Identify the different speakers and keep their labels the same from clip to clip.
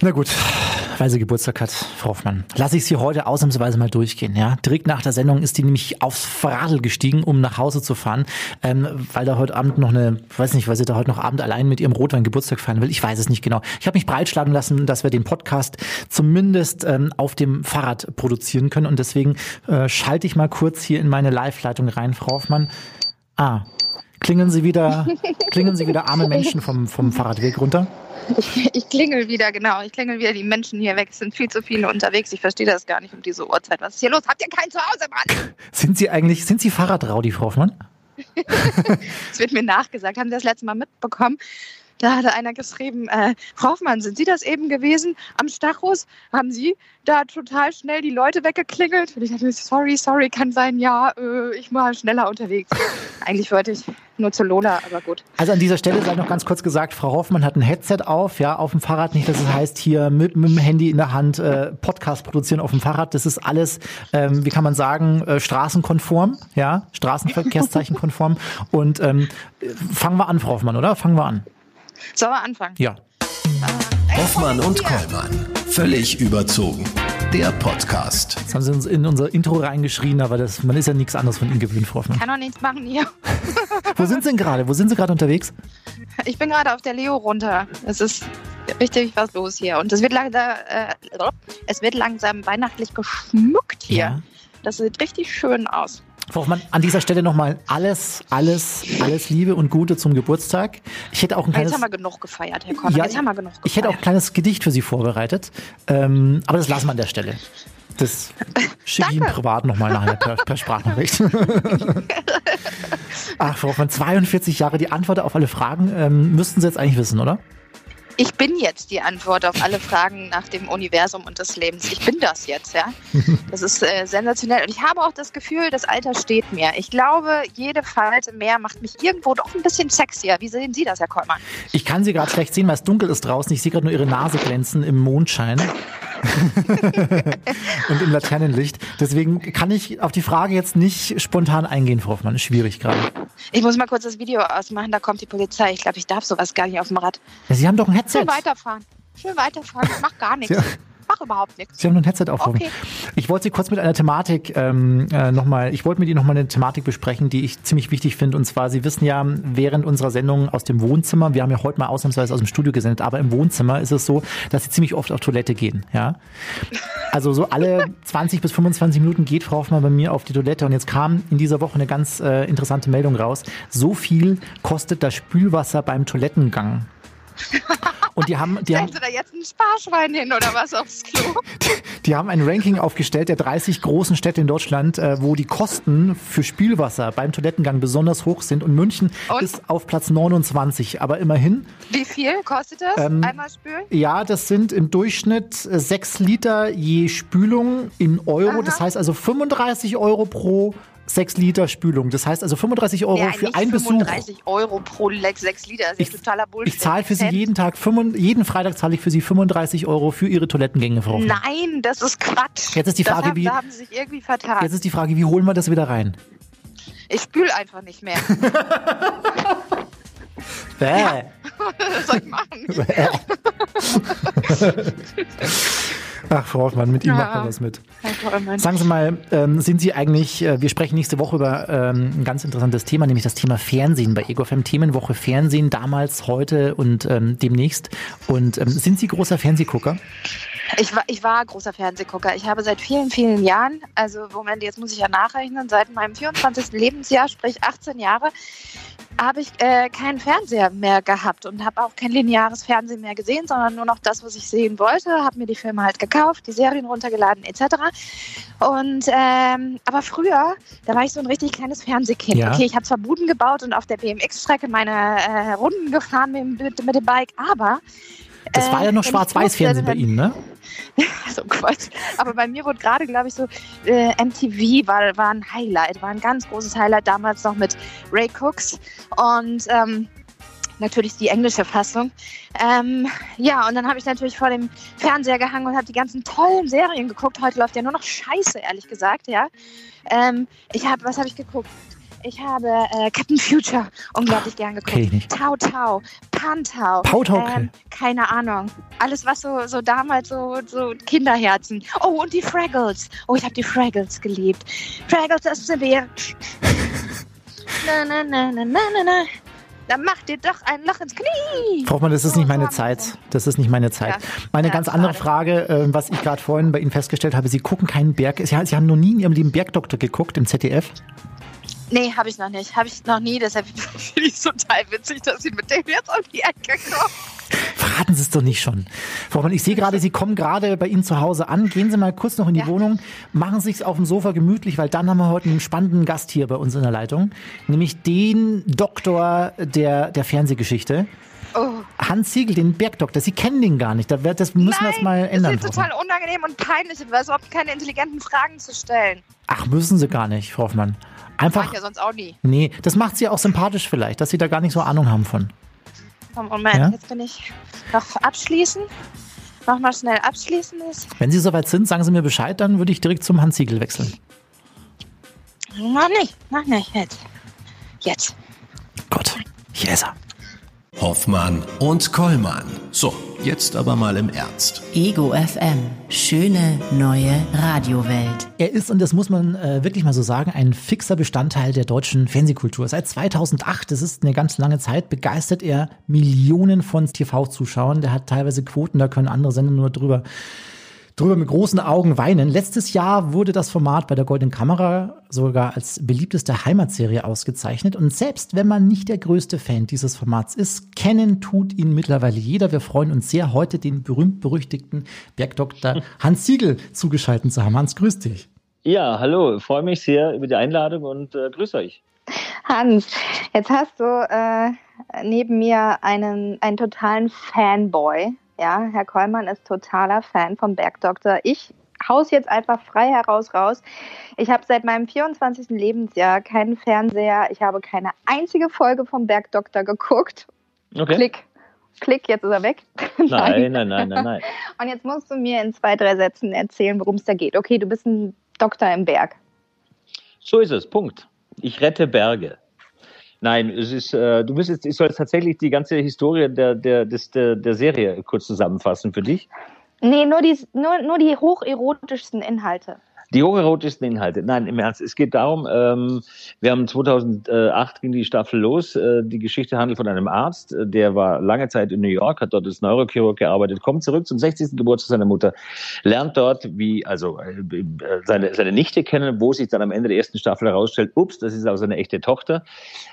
Speaker 1: Na gut, weil sie Geburtstag hat, Frau Hoffmann. Lass ich sie heute ausnahmsweise mal durchgehen. Ja, direkt nach der Sendung ist die nämlich aufs Radl gestiegen, um nach Hause zu fahren, ähm, weil da heute Abend noch eine, weiß nicht, weil sie da heute noch Abend allein mit ihrem Rotwein Geburtstag feiern will. Ich weiß es nicht genau. Ich habe mich breitschlagen lassen, dass wir den Podcast zumindest ähm, auf dem Fahrrad produzieren können und deswegen äh, schalte ich mal kurz hier in meine Live-Leitung rein, Frau Hoffmann. Ah, klingeln Sie wieder, klingeln Sie wieder arme Menschen vom, vom Fahrradweg runter?
Speaker 2: Ich, ich, klingel wieder, genau. Ich klingel wieder die Menschen hier weg. Es sind viel zu viele unterwegs. Ich verstehe das gar nicht um diese Uhrzeit. Was ist hier los? Habt ihr kein Zuhause, Mann?
Speaker 1: Sind Sie eigentlich, sind Sie Fahrradraudi, Frau Hoffmann?
Speaker 2: Es wird mir nachgesagt. Haben Sie das letzte Mal mitbekommen? Da hatte einer geschrieben, äh, Frau Hoffmann, sind Sie das eben gewesen am Stachus? Haben Sie da total schnell die Leute weggeklingelt? Und ich dachte, sorry, sorry, kann sein, ja, äh, ich war schneller unterwegs. Eigentlich wollte ich nur zu Lola, aber gut.
Speaker 1: Also an dieser Stelle sei noch ganz kurz gesagt, Frau Hoffmann hat ein Headset auf, ja, auf dem Fahrrad. Nicht, dass es heißt, hier mit, mit dem Handy in der Hand äh, Podcast produzieren auf dem Fahrrad. Das ist alles, ähm, wie kann man sagen, äh, straßenkonform, ja, Straßenverkehrszeichenkonform. Und ähm, fangen wir an, Frau Hoffmann, oder? Fangen wir an.
Speaker 2: Sollen wir anfangen?
Speaker 1: Ja.
Speaker 3: Hoffmann und Kollmann. Völlig überzogen. Der Podcast.
Speaker 1: Jetzt haben Sie uns in unser Intro reingeschrien, aber das, man ist ja nichts anderes von Ihnen gewöhnt, Frau Hoffmann.
Speaker 2: Kann doch nichts machen hier.
Speaker 1: Wo sind Sie denn gerade? Wo sind Sie gerade unterwegs?
Speaker 2: Ich bin gerade auf der Leo runter. Es ist richtig was los hier. Und es wird langsam, äh, es wird langsam weihnachtlich geschmückt hier.
Speaker 1: Ja.
Speaker 2: Das sieht richtig schön aus.
Speaker 1: Frau Hoffmann, an dieser Stelle nochmal alles, alles, alles Liebe und Gute zum Geburtstag. Ich hätte auch ein kleines,
Speaker 2: Jetzt haben wir genug gefeiert, Herr Kollmann.
Speaker 1: Ja,
Speaker 2: Jetzt haben wir genug gefeiert.
Speaker 1: ich hätte auch ein kleines Gedicht für Sie vorbereitet, ähm, aber das lassen wir an der Stelle. Das schicke ich Ihnen privat nochmal nachher per, per Sprachnachricht. Ach, Frau Hoffmann, 42 Jahre, die Antwort auf alle Fragen ähm, müssten Sie jetzt eigentlich wissen, oder?
Speaker 2: Ich bin jetzt die Antwort auf alle Fragen nach dem Universum und des Lebens. Ich bin das jetzt, ja. Das ist äh, sensationell. Und ich habe auch das Gefühl, das Alter steht mir. Ich glaube, jede Falte mehr macht mich irgendwo doch ein bisschen sexier. Wie sehen Sie das, Herr Kollmann?
Speaker 1: Ich kann Sie gerade schlecht sehen, weil es dunkel ist draußen. Ich sehe gerade nur Ihre Nase glänzen im Mondschein. und im Laternenlicht. Deswegen kann ich auf die Frage jetzt nicht spontan eingehen, Frau Hoffmann. Ist schwierig gerade.
Speaker 2: Ich muss mal kurz das Video ausmachen, da kommt die Polizei. Ich glaube, ich darf sowas gar nicht auf dem Rad.
Speaker 1: Ja, Sie haben doch ein Headset.
Speaker 2: Schön weiterfahren. Schön weiterfahren. Ich mach gar nichts.
Speaker 1: Ja.
Speaker 2: Mach überhaupt nichts.
Speaker 1: Sie haben nur ein Headset auf.
Speaker 2: Okay.
Speaker 1: Ich wollte Sie kurz mit einer Thematik ähm, äh, nochmal, ich wollte mit Ihnen nochmal eine Thematik besprechen, die ich ziemlich wichtig finde. Und zwar, Sie wissen ja, während unserer Sendung aus dem Wohnzimmer, wir haben ja heute mal ausnahmsweise aus dem Studio gesendet, aber im Wohnzimmer ist es so, dass Sie ziemlich oft auf Toilette gehen. Ja? Also so alle 20 bis 25 Minuten geht Frau Hoffmann bei mir auf die Toilette. Und jetzt kam in dieser Woche eine ganz äh, interessante Meldung raus. So viel kostet das Spülwasser beim Toilettengang. Und die haben, die haben,
Speaker 2: Sie da jetzt ein Sparschwein hin oder was aufs Klo?
Speaker 1: Die haben ein Ranking aufgestellt der 30 großen Städte in Deutschland, äh, wo die Kosten für Spülwasser beim Toilettengang besonders hoch sind. Und München
Speaker 2: Und?
Speaker 1: ist auf Platz 29. Aber immerhin,
Speaker 2: Wie viel kostet das?
Speaker 1: Ähm,
Speaker 2: Einmal spülen?
Speaker 1: ja, das sind im Durchschnitt äh, 6 Liter je Spülung in Euro.
Speaker 2: Aha.
Speaker 1: Das heißt also 35 Euro pro 6 Liter Spülung. Das heißt also 35 Euro
Speaker 2: ja,
Speaker 1: für einen Besuch.
Speaker 2: 35 Euro pro Leck, 6 Liter. Das ist
Speaker 1: Ich-
Speaker 2: totaler Bullshit.
Speaker 1: Ich zahle für Sie jeden Tag, 5 jeden Freitag zahle ich für Sie 35 Euro für Ihre Toilettengänge, Frau Hoffmann.
Speaker 2: Nein, das ist Quatsch.
Speaker 1: Jetzt ist die Frage,
Speaker 2: haben,
Speaker 1: wie-
Speaker 2: haben sie sich irgendwie vertan.
Speaker 1: Jetzt ist die Frage, wie holen wir das wieder rein?
Speaker 2: ich spüle einfach nicht mehr.
Speaker 1: Bäh.
Speaker 2: Was soll ich machen?
Speaker 1: Ach, Frau Hoffmann, mit Ihnen
Speaker 2: Ja.
Speaker 1: macht man was mit. Sagen Sie mal, ähm, sind Sie eigentlich, äh, wir sprechen nächste Woche über ähm, ein ganz interessantes Thema, nämlich das Thema Fernsehen bei EgoFM. Themenwoche Fernsehen, damals, heute und ähm, demnächst. Und ähm, sind Sie großer Fernsehgucker?
Speaker 2: Ich war, ich war großer Fernsehgucker. Ich habe seit vielen, vielen Jahren, also Moment, jetzt muss ich ja nachrechnen, seit meinem 24. Lebensjahr, sprich 18 Jahre, habe ich äh, keinen Fernseher mehr gehabt und habe auch kein lineares Fernsehen mehr gesehen, sondern nur noch das, was ich sehen wollte. Habe mir die Filme halt gekauft, die Serien runtergeladen etc. Und ähm, aber früher, da war ich so ein richtig kleines Fernsehkind.
Speaker 1: Ja.
Speaker 2: Okay, ich habe zwar Buden gebaut und auf der BMX-Strecke meine äh, Runden gefahren mit, mit, mit dem Bike, aber
Speaker 1: Das war ja noch
Speaker 2: äh,
Speaker 1: Schwarz-Weiß-Fernsehen bei Ihnen, ne?
Speaker 2: so Quatsch. Aber bei mir wurde gerade, glaube ich, so äh, MTV war, war ein Highlight, war ein ganz großes Highlight damals noch mit Ray Cooks und ähm, natürlich die englische Fassung. Ähm, ja, und dann habe ich natürlich vor dem Fernseher gehangen und habe die ganzen tollen Serien geguckt. Heute läuft ja nur noch Scheiße, ehrlich gesagt, ja. Ähm, ich habe, was habe ich geguckt?
Speaker 4: Ich habe äh, Captain Future unglaublich gern geguckt. Tau Tau, Pantau.
Speaker 1: Tau Tau, okay.
Speaker 4: ähm, Keine Ahnung. Alles, was so, so damals so, so Kinderherzen. Oh, und die Fraggles. Oh, ich habe die Fraggles geliebt. Fraggles, das sind wir. na, na, na, na, na, na, na. Dann macht dir doch ein Loch ins Knie.
Speaker 1: Frau Hoffmann, das ist
Speaker 4: Oh,
Speaker 1: nicht meine. Zeit. Das ist nicht meine Zeit.
Speaker 4: Ja.
Speaker 1: Meine
Speaker 4: Ja,
Speaker 1: ganz andere. Frage, äh, was ich gerade vorhin bei Ihnen festgestellt habe, Sie gucken keinen Berg. Sie, Sie haben noch nie in Ihrem Leben Bergdoktor geguckt im ZDF?
Speaker 4: Nee, habe ich noch nicht. Habe ich noch nie. Deshalb finde ich es total witzig, dass sie mit dem jetzt um die Ecke kommen.
Speaker 1: Verraten Sie es doch nicht schon. Frau Hoffmann, ich sehe gerade, Sie kommen gerade bei Ihnen zu Hause an. Gehen Sie mal kurz noch in die
Speaker 4: Ja.
Speaker 1: Wohnung, machen Sie es auf dem Sofa gemütlich, weil dann haben wir heute einen spannenden Gast hier bei uns in der Leitung, nämlich den Doktor der, der Fernsehgeschichte.
Speaker 4: Oh.
Speaker 1: Hans Siegel, den Bergdoktor. Sie kennen den gar nicht. Da wird- Das müssen wir jetzt mal ändern.
Speaker 4: Das ist total unangenehm und peinlich. Ich weiß überhaupt keine intelligenten Fragen zu stellen.
Speaker 1: Ach, müssen Sie gar nicht, Frau Hoffmann.
Speaker 4: Mach
Speaker 1: Einfach,
Speaker 4: ich ja sonst auch nie.
Speaker 1: nee, das macht Sie auch sympathisch vielleicht, dass Sie da gar nicht so Ahnung haben von.
Speaker 4: Komm, Moment,
Speaker 1: Ja?
Speaker 4: jetzt bin ich noch abschließen. Mach mal schnell abschließen. Ist.
Speaker 1: Wenn Sie soweit sind, sagen Sie mir Bescheid, dann würde ich direkt zum Hans Siegel wechseln.
Speaker 4: Noch nicht, noch nicht. Jetzt. Jetzt.
Speaker 1: Gut, hier ist er.
Speaker 3: Hoffmann und Kollmann. So, jetzt aber mal im Ernst.
Speaker 5: Ego FM. Schöne neue Radiowelt.
Speaker 1: Er ist, und das muss man äh, wirklich mal so sagen, ein fixer Bestandteil der deutschen Fernsehkultur. Seit 2008, das ist eine ganz lange Zeit, begeistert er Millionen von TV-Zuschauern. Der hat teilweise Quoten, da können andere Sender nur drüber drüber mit großen Augen weinen. Letztes Jahr wurde das Format bei der Goldenen Kamera sogar als beliebteste Heimatserie ausgezeichnet. Und selbst wenn man nicht der größte Fan dieses Formats ist, kennen tut ihn mittlerweile jeder. Wir freuen uns sehr, heute den berühmt-berüchtigten Bergdoktor Hans Siegel zugeschaltet zu haben. Hans, grüß dich.
Speaker 6: Ja, hallo, freue mich sehr über die Einladung und äh, grüße euch.
Speaker 4: Hans, jetzt hast du äh, neben mir einen, einen totalen Fanboy. Ja, Herr Kollmann ist totaler Fan vom Bergdoktor. Ich haus jetzt einfach frei heraus raus. Ich habe seit meinem 24. Lebensjahr keinen Fernseher. Ich habe keine einzige Folge vom Bergdoktor geguckt.
Speaker 6: Okay.
Speaker 4: Klick. Klick, jetzt ist er weg.
Speaker 6: Nein, nein, nein, nein, nein.
Speaker 4: Und jetzt musst du mir in zwei, drei Sätzen erzählen, worum es da geht. Okay, du bist ein Doktor im Berg.
Speaker 6: So ist es, Punkt. Ich rette Berge. Nein, es ist, äh, du müsstest, ich soll jetzt tatsächlich die ganze Historie der, der, des, der, der Serie kurz zusammenfassen für dich.
Speaker 4: Nee, nur die, nur, nur die hocherotischsten Inhalte.
Speaker 6: Die hocherotischsten Inhalte. Nein, im Ernst. Es geht darum, ähm, wir haben 2008 ging die Staffel los. Äh, die Geschichte handelt von einem Arzt, äh, der war lange Zeit in New York, hat dort als Neurochirurg gearbeitet, kommt zurück zum 60. Geburtstag seiner Mutter, lernt dort, wie, also äh, äh, seine, seine Nichte kennen, wo sich dann am Ende der ersten Staffel herausstellt, ups, das ist auch seine echte Tochter,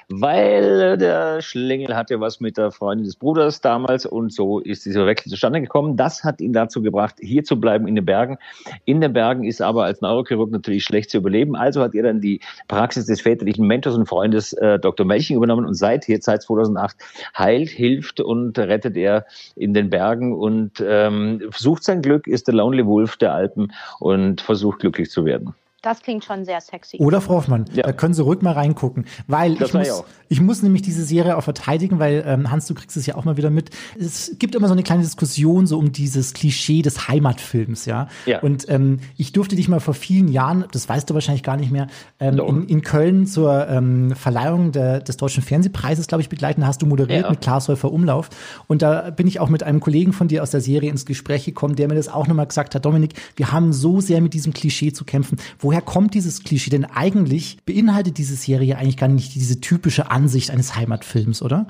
Speaker 6: weil der Schlingel hatte was mit der Freundin des Bruders damals und so ist dieser Wechsel zustande gekommen. Das hat ihn dazu gebracht, hier zu bleiben in den Bergen. In den Bergen ist aber als Neurochirurg natürlich schlecht zu überleben. Also hat er dann die Praxis des väterlichen Mentors und Freundes äh, Dr. Melching übernommen und seither, seit 2008, heilt, hilft und rettet er in den Bergen und ähm, sucht sein Glück, ist der Lonely Wolf der Alpen und versucht glücklich zu werden.
Speaker 4: Das klingt schon sehr sexy.
Speaker 1: Oder Frau Hoffmann,
Speaker 6: Ja.
Speaker 1: da können Sie ruhig mal reingucken. Weil
Speaker 6: Das
Speaker 1: ich
Speaker 6: ich
Speaker 1: muss,
Speaker 6: auch.
Speaker 1: ich muss nämlich diese Serie auch verteidigen, weil ähm, Hans, du kriegst es ja auch mal wieder mit. Es gibt immer so eine kleine Diskussion so um dieses Klischee des Heimatfilms, ja.
Speaker 6: Ja.
Speaker 1: Und ähm, ich durfte dich mal vor vielen Jahren, das weißt du wahrscheinlich gar nicht mehr, ähm,
Speaker 6: Doch.
Speaker 1: in, in Köln zur ähm, Verleihung der, des Deutschen Fernsehpreises, glaube ich, begleiten. Da hast du moderiert
Speaker 6: Ja.
Speaker 1: mit Klaas Häufer Umlauf. Und da bin ich auch mit einem Kollegen von dir aus der Serie ins Gespräch gekommen, der mir das auch nochmal gesagt hat, Dominik, wir haben so sehr mit diesem Klischee zu kämpfen. Woher kommt dieses Klischee? Denn eigentlich beinhaltet diese Serie eigentlich gar nicht diese typische Ansicht eines Heimatfilms, oder?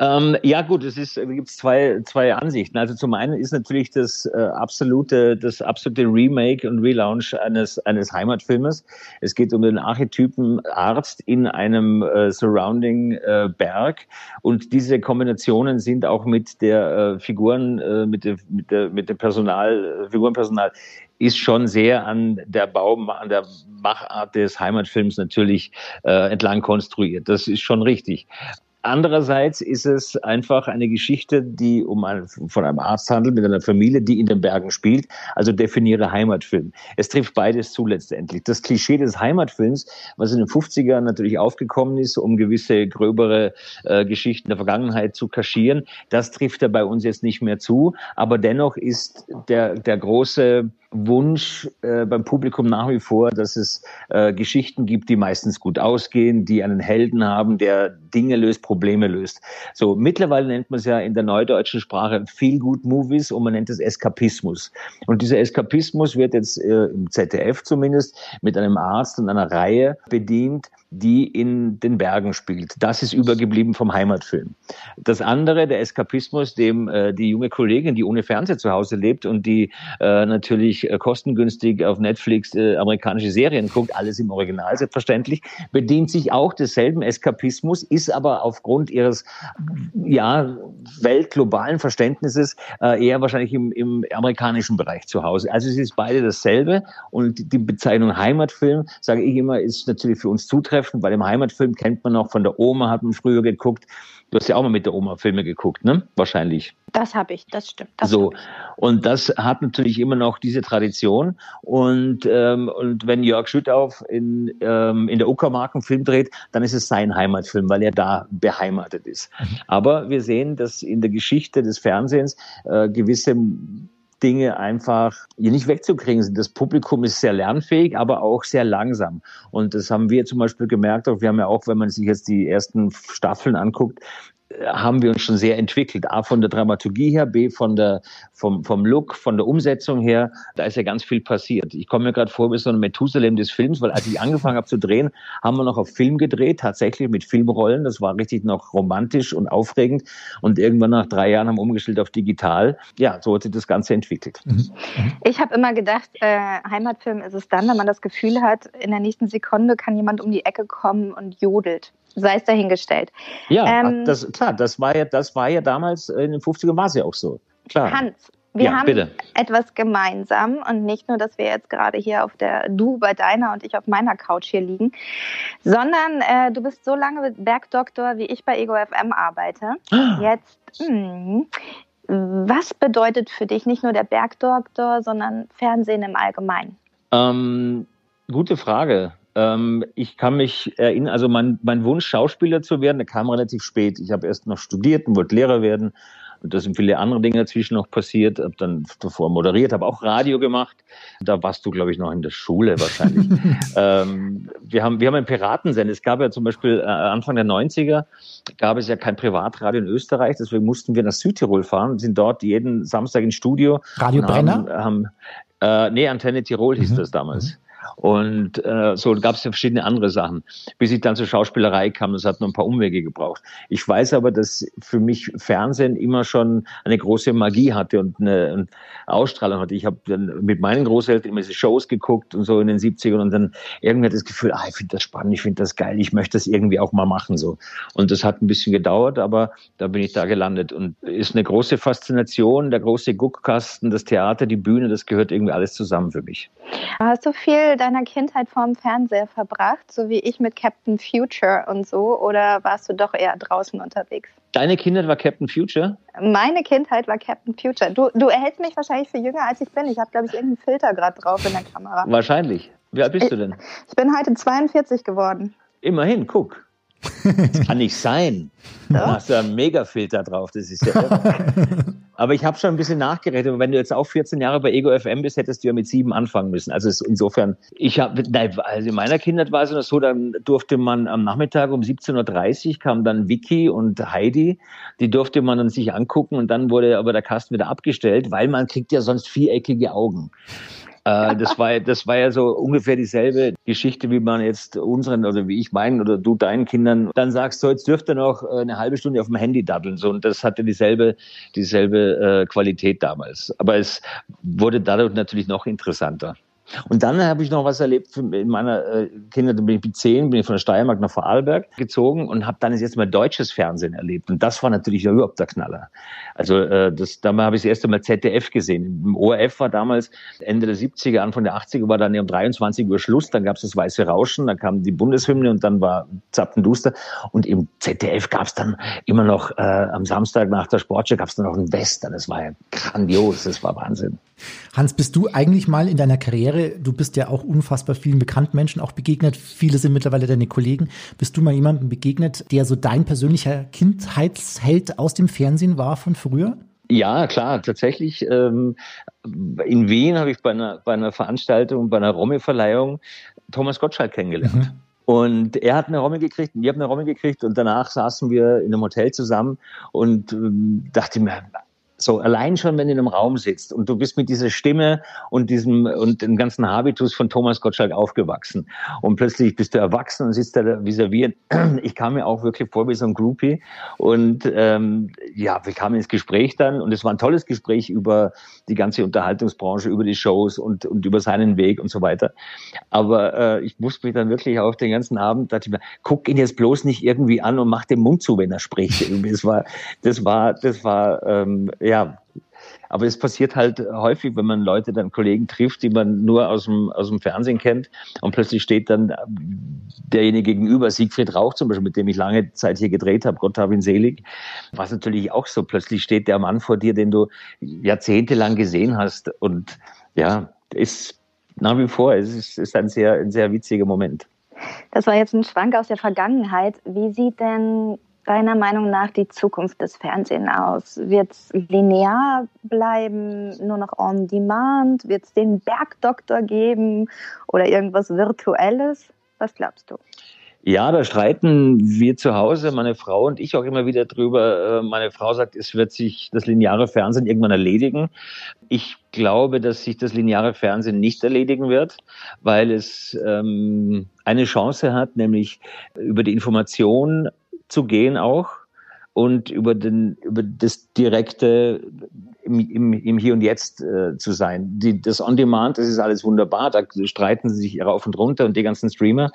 Speaker 6: Ähm, ja gut, es ist, da gibt zwei, zwei Ansichten. Also zum einen ist natürlich das äh, absolute, das absolute Remake und Relaunch eines eines Heimatfilmes. Es geht um den Archetypen Arzt in einem äh, Surrounding äh, Berg und diese Kombinationen sind auch mit der äh, Figuren, äh, mit der mit der mit dem Personal, äh, Figurenpersonal ist schon sehr an der Bau, an der Machart des Heimatfilms natürlich äh, entlang konstruiert. Das ist schon richtig. Andererseits ist es einfach eine Geschichte, die um ein, von einem Arzt handelt mit einer Familie, die in den Bergen spielt. Also definiere Heimatfilm. Es trifft beides zu letztendlich. Das Klischee des Heimatfilms, was in den 50ern natürlich aufgekommen ist, um gewisse gröbere äh, Geschichten der Vergangenheit zu kaschieren, das trifft ja bei uns jetzt nicht mehr zu. Aber dennoch ist der, der große Wunsch äh, beim Publikum nach wie vor, dass es äh, Geschichten gibt, die meistens gut ausgehen, die einen Helden haben, der Dinge löst, Probleme löst. So mittlerweile nennt man es ja in der neudeutschen Sprache Feel Good Movies und man nennt es Eskapismus. Und dieser Eskapismus wird jetzt äh, im ZDF zumindest mit einem Arzt und einer Reihe bedient, die in den Bergen spielt. Das ist übergeblieben vom Heimatfilm. Das andere, der Eskapismus, dem äh, die junge Kollegin, die ohne Fernseher zu Hause lebt und die äh, natürlich äh, kostengünstig auf Netflix äh, amerikanische Serien guckt, alles im Original selbstverständlich, bedient sich auch desselben Eskapismus, ist aber aufgrund ihres ja weltglobalen Verständnisses äh, eher wahrscheinlich im, im amerikanischen Bereich zu Hause. Also es ist beide dasselbe und die Bezeichnung Heimatfilm, sage ich immer, ist natürlich für uns zutreffend Treffen. Bei dem Heimatfilm kennt man noch von der Oma, hat man früher geguckt. Du hast ja auch mal mit der Oma Filme geguckt, ne? Wahrscheinlich.
Speaker 4: Das habe ich, das stimmt. Das
Speaker 6: so. Und das hat natürlich immer noch diese Tradition. Und, ähm, und wenn Jörg Schüttauf in, ähm, in der Uckermark einen Film dreht, dann ist es sein Heimatfilm, weil er da beheimatet ist. Mhm. Aber wir sehen, dass in der Geschichte des Fernsehens äh, gewisse Dinge einfach hier nicht wegzukriegen sind. Das Publikum ist sehr lernfähig, aber auch sehr langsam. Und das haben wir zum Beispiel gemerkt. Auch wir haben ja auch, wenn man sich jetzt die ersten Staffeln anguckt, haben wir uns schon sehr entwickelt. A von der Dramaturgie her, B von der, vom, vom Look, von der Umsetzung her. Da ist ja ganz viel passiert. Ich komme mir gerade vor wie so ein Methusalem des Films, weil als ich angefangen habe zu drehen, haben wir noch auf Film gedreht, tatsächlich mit Filmrollen. Das war richtig noch romantisch und aufregend. Und irgendwann nach drei Jahren haben wir umgestellt auf digital. Ja, so hat sich das Ganze entwickelt. Mhm.
Speaker 4: Ich habe immer gedacht, äh, Heimatfilm ist es dann, wenn man das Gefühl hat, in der nächsten Sekunde kann jemand um die Ecke kommen und jodelt sei es dahingestellt.
Speaker 6: Ja, ähm, das, klar, das war ja, das war ja damals in den 50er war es ja auch so. Klar.
Speaker 4: Hans, wir ja, haben bitte. etwas gemeinsam und nicht nur, dass wir jetzt gerade hier auf der, du bei deiner und ich auf meiner Couch hier liegen, sondern äh, du bist so lange Bergdoktor, wie ich bei Ego FM arbeite. Ah. Jetzt, mh, hm, was bedeutet für dich nicht nur der Bergdoktor, sondern Fernsehen im Allgemeinen?
Speaker 6: Ähm, gute Frage. Ähm, ich kann mich erinnern, also mein, mein Wunsch, Schauspieler zu werden, der kam relativ spät. Ich habe erst noch studiert und wollte Lehrer werden. Und da sind viele andere Dinge dazwischen noch passiert. Habe dann davor moderiert, habe auch Radio gemacht. Da warst du, glaube ich, noch in der Schule wahrscheinlich. ähm, wir haben, wir haben einen Piratensender. Es gab ja zum Beispiel äh, Anfang der 90er gab es ja kein Privatradio in Österreich. Deswegen mussten wir nach Südtirol fahren, sind dort jeden Samstag ins Studio.
Speaker 1: Radio Brenner?
Speaker 6: Haben, haben äh, nee, Antenne Tirol hieß mhm. das damals. Mhm. Und äh, so gab es ja verschiedene andere Sachen, bis ich dann zur Schauspielerei kam. Das hat nur ein paar Umwege gebraucht. Ich weiß aber, dass für mich Fernsehen immer schon eine große Magie hatte und eine, eine Ausstrahlung hatte. Ich habe dann mit meinen Großeltern immer diese Shows geguckt und so in den 70ern und dann irgendwie hat das Gefühl, ah, ich finde das spannend, ich finde das geil, ich möchte das irgendwie auch mal machen. so. Und das hat ein bisschen gedauert, aber da bin ich da gelandet. Und ist eine große Faszination, der große Guckkasten, das Theater, die Bühne, das gehört irgendwie alles zusammen für mich.
Speaker 4: Hast du viel deiner Kindheit vorm Fernseher verbracht, so wie ich mit Captain Future und so, oder warst du doch eher draußen unterwegs?
Speaker 6: Deine Kindheit war Captain Future?
Speaker 4: Meine Kindheit war Captain Future. Du, du erhältst mich wahrscheinlich für jünger, als ich bin. Ich habe, glaube ich, irgendeinen Filter gerade drauf in der Kamera.
Speaker 6: Wahrscheinlich. Wie alt bist ich, du denn?
Speaker 4: Ich bin heute 42 geworden.
Speaker 6: Immerhin, guck. Das kann nicht sein. So? Du hast ja einen Megafilter drauf. Das ist ja Aber ich habe schon ein bisschen nachgerechnet. Wenn du jetzt auch 14 Jahre bei Ego FM bist, hättest du ja mit sieben anfangen müssen. Also insofern, ich habe, also in meiner Kindheit war es so, dann durfte man am Nachmittag um 17.30 Uhr kam dann Vicky und Heidi. Die durfte man dann sich angucken und dann wurde aber der Kasten wieder abgestellt, weil man kriegt ja sonst viereckige Augen. Äh, das, war, das war ja so ungefähr dieselbe Geschichte, wie man jetzt unseren oder wie ich meinen oder du deinen Kindern dann sagst, so jetzt dürft ihr noch äh, eine halbe Stunde auf dem Handy daddeln. So, und das hatte dieselbe, dieselbe äh, Qualität damals. Aber es wurde dadurch natürlich noch interessanter. Und dann habe ich noch was erlebt in meiner äh, Kinder, da bin ich mit zehn, bin ich von der Steiermark nach Vorarlberg gezogen und habe dann jetzt mal deutsches Fernsehen erlebt. Und das war natürlich überhaupt der Knaller. Also äh, das, da habe ich das erste Mal ZDF gesehen. Im ORF war damals Ende der 70er, Anfang der 80er war dann um 23 Uhr Schluss, dann gab es das Weiße Rauschen, dann kam die Bundeshymne und dann war Zappenduster. Und im ZDF gab es dann immer noch äh, am Samstag nach der Sportschau gab es dann noch ein Western. Das war ja grandios, das war Wahnsinn.
Speaker 1: Hans, bist du eigentlich mal in deiner Karriere, du bist ja auch unfassbar vielen bekannten Menschen auch begegnet, viele sind mittlerweile deine Kollegen, bist du mal jemandem begegnet, der so dein persönlicher Kindheitsheld aus dem Fernsehen war von früher?
Speaker 6: Ja, klar, tatsächlich. Ähm, in Wien habe ich bei einer, bei einer Veranstaltung, bei einer Romme-Verleihung Thomas Gottschalk kennengelernt. Mhm. Und er hat eine Rommel gekriegt und ich habe eine Rommel gekriegt und danach saßen wir in einem Hotel zusammen und ähm, dachte mir, so allein schon, wenn du in einem Raum sitzt und du bist mit dieser Stimme und diesem und dem ganzen Habitus von Thomas Gottschalk aufgewachsen und plötzlich bist du erwachsen und sitzt da vis-à-vis. Ich kam mir auch wirklich vor wie so ein Groupie und ähm, ja, wir kamen ins Gespräch dann und es war ein tolles Gespräch über die ganze Unterhaltungsbranche, über die Shows und, und über seinen Weg und so weiter. Aber äh, ich musste mich dann wirklich auf den ganzen Abend, dachte ich mir, guck ihn jetzt bloß nicht irgendwie an und mach den Mund zu, wenn er spricht. das war, das war, das war ähm, ja, aber es passiert halt häufig, wenn man Leute, dann Kollegen trifft, die man nur aus dem, aus dem Fernsehen kennt und plötzlich steht dann derjenige gegenüber, Siegfried Rauch zum Beispiel, mit dem ich lange Zeit hier gedreht habe, Gott hab ihn selig, was natürlich auch so, plötzlich steht der Mann vor dir, den du jahrzehntelang gesehen hast und ja, ist nach wie vor, es ist, ist ein sehr, ein sehr witziger Moment.
Speaker 4: Das war jetzt ein Schwank aus der Vergangenheit. Wie sieht denn deiner Meinung nach die Zukunft des Fernsehens aus? Wird es linear bleiben, nur noch on demand? Wird es den Bergdoktor geben oder irgendwas Virtuelles? Was glaubst du?
Speaker 6: Ja, da streiten wir zu Hause, meine Frau und ich auch immer wieder drüber. Äh, meine Frau sagt, es wird sich das lineare Fernsehen irgendwann erledigen. Ich glaube, dass sich das lineare Fernsehen nicht erledigen wird, weil es ähm, eine Chance hat, nämlich über die Information zu gehen auch und über, den, über das direkte im, im, im Hier und Jetzt äh, zu sein. Die, das On-Demand, das ist alles wunderbar, da streiten sie sich rauf und runter und die ganzen Streamer.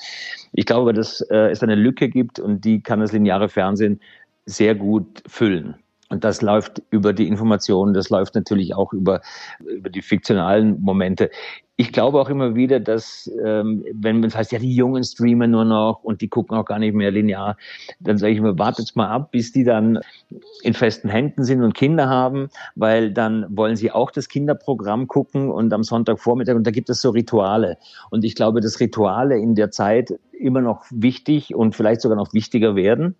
Speaker 6: Ich glaube, dass äh, es eine Lücke gibt und die kann das lineare Fernsehen sehr gut füllen. Und das läuft über die Informationen, das läuft natürlich auch über, über die fiktionalen Momente ich glaube auch immer wieder, dass ähm, wenn es heißt, ja, die Jungen streamen nur noch und die gucken auch gar nicht mehr linear, dann sage ich mir, wartet mal ab, bis die dann in festen Händen sind und Kinder haben, weil dann wollen sie auch das Kinderprogramm gucken und am Sonntagvormittag und da gibt es so Rituale. Und ich glaube, dass Rituale in der Zeit immer noch wichtig und vielleicht sogar noch wichtiger werden,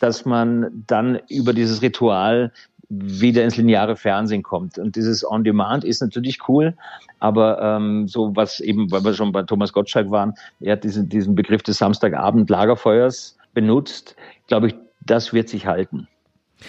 Speaker 6: dass man dann über dieses Ritual wieder ins lineare Fernsehen kommt. Und dieses On-Demand ist natürlich cool, aber ähm, so was eben, weil wir schon bei Thomas Gottschalk waren, er hat diesen, diesen Begriff des Samstagabend-Lagerfeuers benutzt, glaube ich, das wird sich halten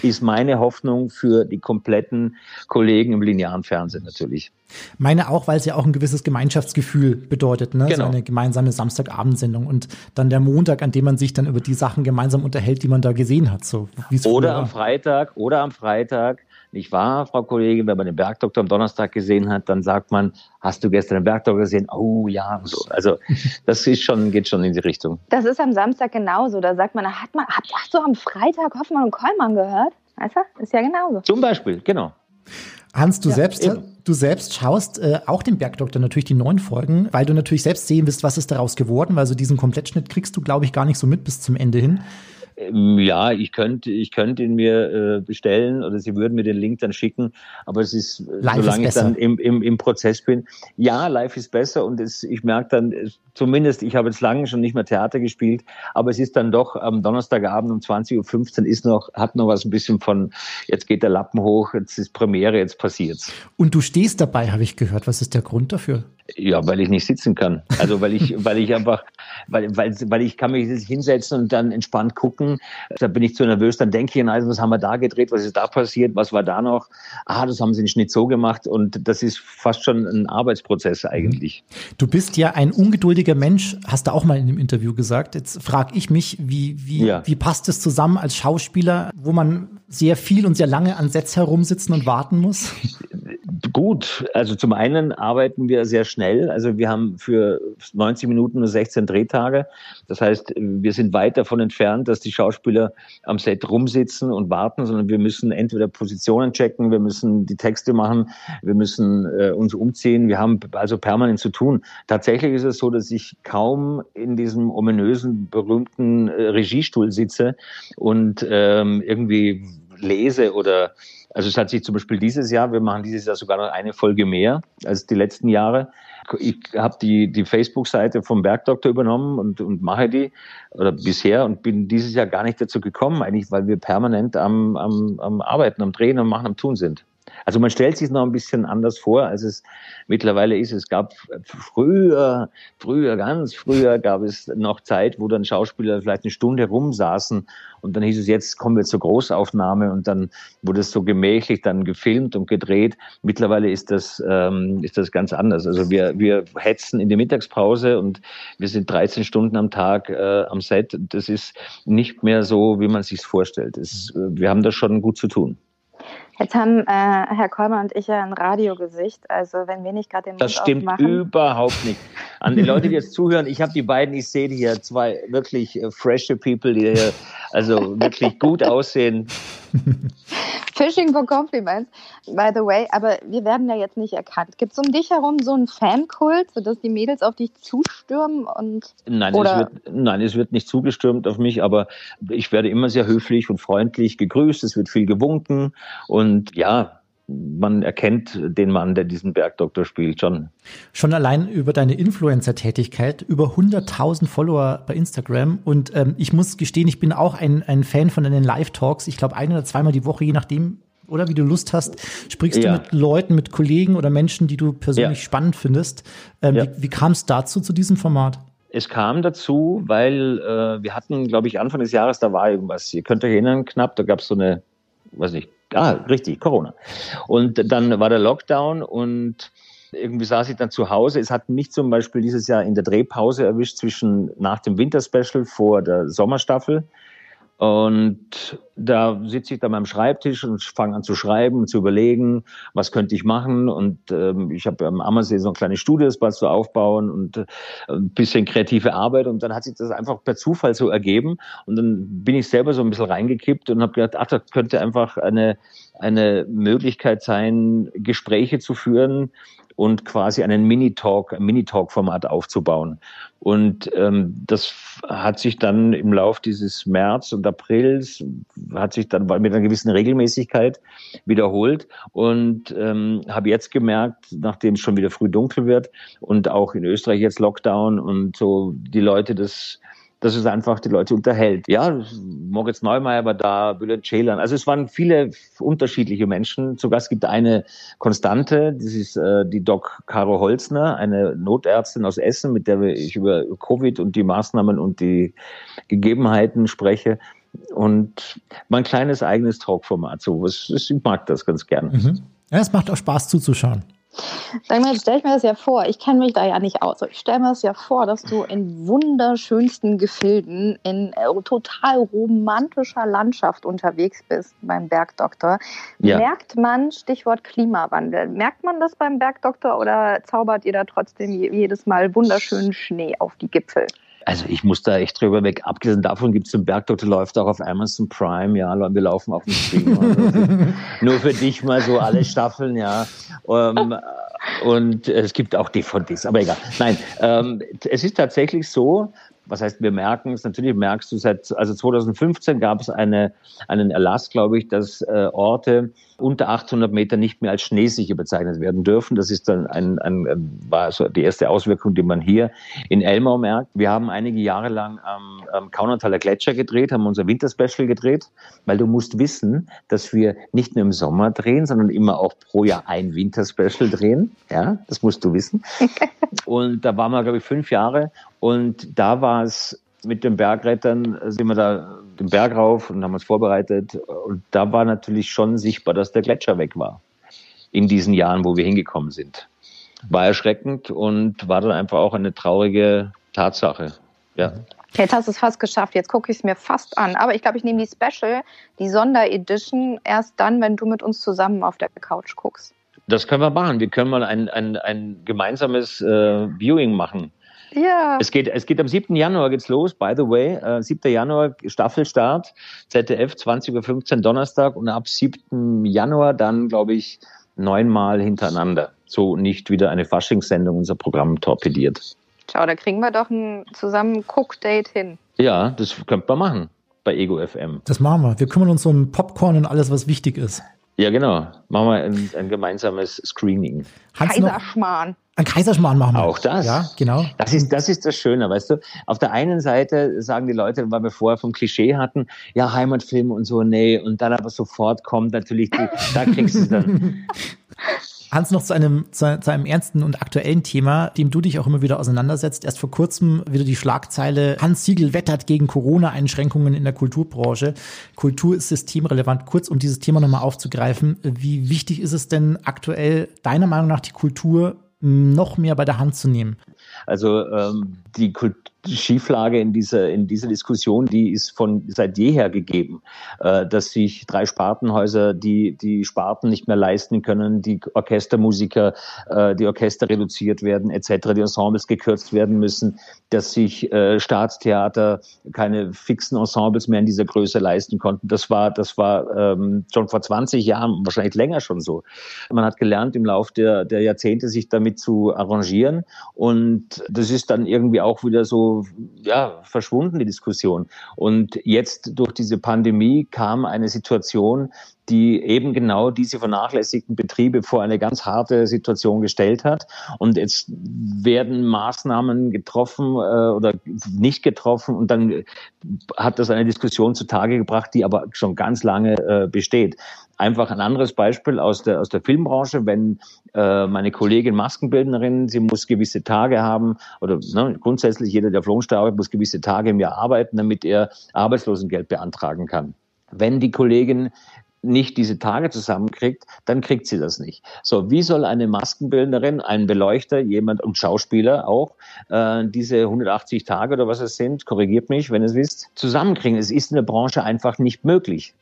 Speaker 6: ist meine Hoffnung für die kompletten Kollegen im linearen Fernsehen natürlich.
Speaker 1: Meine auch, weil es ja auch ein gewisses Gemeinschaftsgefühl bedeutet, ne? Genau. So eine gemeinsame Samstagabendsendung und dann der Montag, an dem man sich dann über die Sachen gemeinsam unterhält, die man da gesehen hat. So,
Speaker 6: oder am Freitag, oder am Freitag nicht wahr, Frau Kollegin? Wenn man den Bergdoktor am Donnerstag gesehen hat, dann sagt man, hast du gestern den Bergdoktor gesehen? Oh ja, so. Also das ist schon, geht schon in die Richtung.
Speaker 4: Das ist am Samstag genauso. Da sagt man, hat man, hat, hast du am Freitag Hoffmann und Kollmann gehört? Weißt du? Ist ja genauso.
Speaker 6: Zum Beispiel, genau.
Speaker 1: Hans, du ja, selbst, eben. du selbst schaust äh, auch den Bergdoktor natürlich die neuen Folgen, weil du natürlich selbst sehen willst, was ist daraus geworden, weil so diesen Komplettschnitt kriegst du, glaube ich, gar nicht so mit bis zum Ende hin.
Speaker 6: Ähm, ja, ich könnte, ich könnte ihn mir äh, bestellen oder Sie würden mir den Link dann schicken, aber es ist, äh, live solange ist ich dann im, im, im Prozess bin, ja, live ist besser und es, ich merke dann, zumindest, ich habe jetzt lange schon nicht mehr Theater gespielt, aber es ist dann doch am Donnerstagabend um 20.15 Uhr ist noch, hat noch was ein bisschen von, jetzt geht der Lappen hoch, jetzt ist Premiere, jetzt passiert's.
Speaker 1: Und du stehst dabei, habe ich gehört. Was ist der Grund dafür?
Speaker 6: Ja, weil ich nicht sitzen kann. Also weil ich, weil ich einfach, weil, weil, weil ich kann mich hinsetzen und dann entspannt gucken. Da bin ich zu nervös, dann denke ich, also, was haben wir da gedreht, was ist da passiert, was war da noch? Ah, das haben sie den Schnitt so gemacht und das ist fast schon ein Arbeitsprozess eigentlich.
Speaker 1: Du bist ja ein ungeduldiger Mensch, hast du auch mal in dem Interview gesagt. Jetzt frage ich mich, wie, wie, ja. wie passt es zusammen als Schauspieler, wo man sehr viel und sehr lange an Sets herumsitzen und warten muss?
Speaker 6: Gut, also zum einen arbeiten wir sehr schnell. Also wir haben für 90 Minuten nur 16 Drehtage. Das heißt, wir sind weit davon entfernt, dass die Schauspieler am Set rumsitzen und warten, sondern wir müssen entweder Positionen checken, wir müssen die Texte machen, wir müssen äh, uns umziehen. Wir haben also permanent zu tun. Tatsächlich ist es so, dass ich kaum in diesem ominösen, berühmten äh, Regiestuhl sitze und ähm, irgendwie lese oder also es hat sich zum Beispiel dieses Jahr, wir machen dieses Jahr sogar noch eine Folge mehr als die letzten Jahre. Ich habe die, die Facebook-Seite vom Bergdoktor übernommen und, und mache die oder bisher und bin dieses Jahr gar nicht dazu gekommen, eigentlich, weil wir permanent am, am, am Arbeiten, am Drehen, am Machen, am Tun sind. Also man stellt sich noch ein bisschen anders vor, als es mittlerweile ist. Es gab früher, früher, ganz früher gab es noch Zeit, wo dann Schauspieler vielleicht eine Stunde rumsaßen und dann hieß es, jetzt kommen wir zur Großaufnahme und dann wurde es so gemächlich dann gefilmt und gedreht. Mittlerweile ist das, ähm, ist das ganz anders. Also wir, wir hetzen in die Mittagspause und wir sind 13 Stunden am Tag äh, am Set. Das ist nicht mehr so, wie man sich vorstellt. Es, wir haben da schon gut zu tun.
Speaker 4: Jetzt haben äh, Herr Kolmer und ich ja ein Radiogesicht. Also wenn wir nicht gerade den
Speaker 6: Mund Das stimmt aufmachen. überhaupt nicht. An die Leute, die jetzt zuhören, ich habe die beiden, ich sehe hier zwei wirklich äh, frische People, die hier also wirklich gut aussehen.
Speaker 4: Fishing for Compliments, by the way. Aber wir werden ja jetzt nicht erkannt. Gibt es um dich herum so einen Fankult, sodass die Mädels auf dich zustürmen? Und,
Speaker 6: nein, oder? Es wird, nein, es wird nicht zugestürmt auf mich, aber ich werde immer sehr höflich und freundlich gegrüßt. Es wird viel gewunken. Und ja, man erkennt den Mann, der diesen Bergdoktor spielt, schon.
Speaker 1: Schon allein über deine Influencer-Tätigkeit, über 100.000 Follower bei Instagram. Und ähm, ich muss gestehen, ich bin auch ein, ein Fan von deinen Live-Talks. Ich glaube, ein oder zweimal die Woche, je nachdem, oder wie du Lust hast, sprichst ja. du mit Leuten, mit Kollegen oder Menschen, die du persönlich ja. spannend findest. Ähm, ja. Wie, wie kam es dazu, zu diesem Format?
Speaker 6: Es kam dazu, weil äh, wir hatten, glaube ich, Anfang des Jahres, da war irgendwas. Ihr könnt euch erinnern, knapp, da gab es so eine, weiß nicht, Ah, richtig, Corona. Und dann war der Lockdown und irgendwie saß ich dann zu Hause. Es hat mich zum Beispiel dieses Jahr in der Drehpause erwischt zwischen nach dem Winterspecial vor der Sommerstaffel. Und da sitze ich dann am Schreibtisch und fange an zu schreiben und zu überlegen, was könnte ich machen. Und ähm, ich habe am Ammersee so ein kleines Studio, das zu aufbauen und äh, ein bisschen kreative Arbeit. Und dann hat sich das einfach per Zufall so ergeben. Und dann bin ich selber so ein bisschen reingekippt und habe gedacht, ach, das könnte einfach eine, eine Möglichkeit sein, Gespräche zu führen, und quasi einen Mini-Talk, Mini-Talk-Format aufzubauen. Und ähm, das hat sich dann im Lauf dieses März und Aprils, hat sich dann mit einer gewissen Regelmäßigkeit wiederholt und ähm, habe jetzt gemerkt, nachdem es schon wieder früh dunkel wird und auch in Österreich jetzt Lockdown und so die Leute das dass es einfach die Leute unterhält. Ja, Moritz Neumeier war da, Bülent Ceylan. Also es waren viele unterschiedliche Menschen. Sogar es gibt eine Konstante, das ist äh, die Doc Caro Holzner, eine Notärztin aus Essen, mit der ich über Covid und die Maßnahmen und die Gegebenheiten spreche. Und mein kleines eigenes Talkformat. So, ich mag das ganz gern.
Speaker 1: Mhm. Ja, es macht auch Spaß zuzuschauen.
Speaker 4: Sag mal, jetzt stelle ich mir das ja vor, ich kenne mich da ja nicht aus. Ich stelle mir das ja vor, dass du in wunderschönsten Gefilden in äh, total romantischer Landschaft unterwegs bist beim Bergdoktor. Ja. Merkt man, Stichwort Klimawandel, merkt man das beim Bergdoktor oder zaubert ihr da trotzdem jedes Mal wunderschönen Schnee auf die Gipfel?
Speaker 6: Also ich muss da echt drüber weg. Abgesehen davon gibt es den Bergdoktor, läuft auch auf Amazon Prime, ja, wir laufen auf dem Stream. Also nur für dich mal so alle Staffeln, ja. Ähm, und es gibt auch DVDs, aber egal. Nein, ähm, es ist tatsächlich so, was heißt, wir merken es, natürlich merkst du seit, also 2015 gab es eine, einen Erlass, glaube ich, dass äh, Orte unter 800 Meter nicht mehr als schneesicher bezeichnet werden dürfen. Das ist dann ein, ein, war so die erste Auswirkung, die man hier in Elmau merkt. Wir haben einige Jahre lang am, am Kaunataler Gletscher gedreht, haben unser Winterspecial gedreht, weil du musst wissen, dass wir nicht nur im Sommer drehen, sondern immer auch pro Jahr ein Winterspecial drehen. Ja, das musst du wissen. Und da waren wir, glaube ich, fünf Jahre und da war es mit den Bergrettern, sind wir da den Berg rauf und haben uns vorbereitet. Und da war natürlich schon sichtbar, dass der Gletscher weg war. In diesen Jahren, wo wir hingekommen sind. War erschreckend und war dann einfach auch eine traurige Tatsache. Ja.
Speaker 4: Jetzt hast du es fast geschafft. Jetzt gucke ich es mir fast an. Aber ich glaube, ich nehme die Special, die Sonderedition, erst dann, wenn du mit uns zusammen auf der Couch guckst.
Speaker 6: Das können wir machen. Wir können mal ein, ein, ein gemeinsames äh, Viewing machen.
Speaker 4: Ja.
Speaker 6: Es geht, es geht am 7. Januar geht's los, by the way. Äh, 7. Januar Staffelstart, ZDF 20.15 Uhr Donnerstag und ab 7. Januar dann, glaube ich, neunmal hintereinander. So nicht wieder eine Faschingssendung unser Programm torpediert.
Speaker 4: Schau, da kriegen wir doch ein zusammen Cook-Date hin.
Speaker 6: Ja, das könnte man machen bei Ego FM.
Speaker 1: Das machen wir. Wir kümmern uns um Popcorn und alles, was wichtig ist.
Speaker 6: Ja, genau. Machen wir ein, ein gemeinsames Screening.
Speaker 1: Hans noch,
Speaker 4: Kaiserschmarrn.
Speaker 1: Ein Kaiserschmarrn machen wir.
Speaker 6: Auch das.
Speaker 1: Ja, genau.
Speaker 6: Das ist, das ist das Schöne, weißt du? Auf der einen Seite sagen die Leute, weil wir vorher vom Klischee hatten, ja, Heimatfilm und so, nee, und dann aber sofort kommt natürlich die, da kriegst du dann.
Speaker 1: Hans, noch zu einem, zu, zu einem ernsten und aktuellen Thema, dem du dich auch immer wieder auseinandersetzt. Erst vor kurzem wieder die Schlagzeile, Hans Siegel wettert gegen Corona-Einschränkungen in der Kulturbranche. Kultur ist systemrelevant. Kurz, um dieses Thema nochmal aufzugreifen, wie wichtig ist es denn aktuell, deiner Meinung nach, die Kultur noch mehr bei der Hand zu nehmen?
Speaker 6: Also ähm, die Kult Schieflage in dieser, in dieser Diskussion, die ist von seit jeher gegeben, äh, dass sich drei Spartenhäuser die, die Sparten nicht mehr leisten können, die Orchestermusiker, äh, die Orchester reduziert werden, etc., die Ensembles gekürzt werden müssen, dass sich äh, Staatstheater keine fixen Ensembles mehr in dieser Größe leisten konnten. Das war, das war ähm, schon vor 20 Jahren, wahrscheinlich länger schon so. Man hat gelernt, im Laufe der, der Jahrzehnte sich damit zu arrangieren und das ist dann irgendwie auch wieder so ja, verschwunden, die Diskussion. Und jetzt durch diese Pandemie kam eine Situation, die eben genau diese vernachlässigten Betriebe vor eine ganz harte Situation gestellt hat. Und jetzt werden Maßnahmen getroffen äh, oder nicht getroffen und dann hat das eine Diskussion zutage gebracht, die aber schon ganz lange äh, besteht. Einfach ein anderes Beispiel aus der, aus der Filmbranche, wenn äh, meine Kollegin Maskenbildnerin, sie muss gewisse Tage haben oder ne, grundsätzlich jeder, der Flohnstar arbeitet, muss gewisse Tage im Jahr arbeiten, damit er Arbeitslosengeld beantragen kann. Wenn die Kollegin nicht diese Tage zusammenkriegt, dann kriegt sie das nicht. So, wie soll eine Maskenbildnerin, ein Beleuchter, jemand und Schauspieler auch äh, diese 180 Tage oder was es sind, korrigiert mich, wenn ihr es wisst, zusammenkriegen? Es ist in der Branche einfach nicht möglich.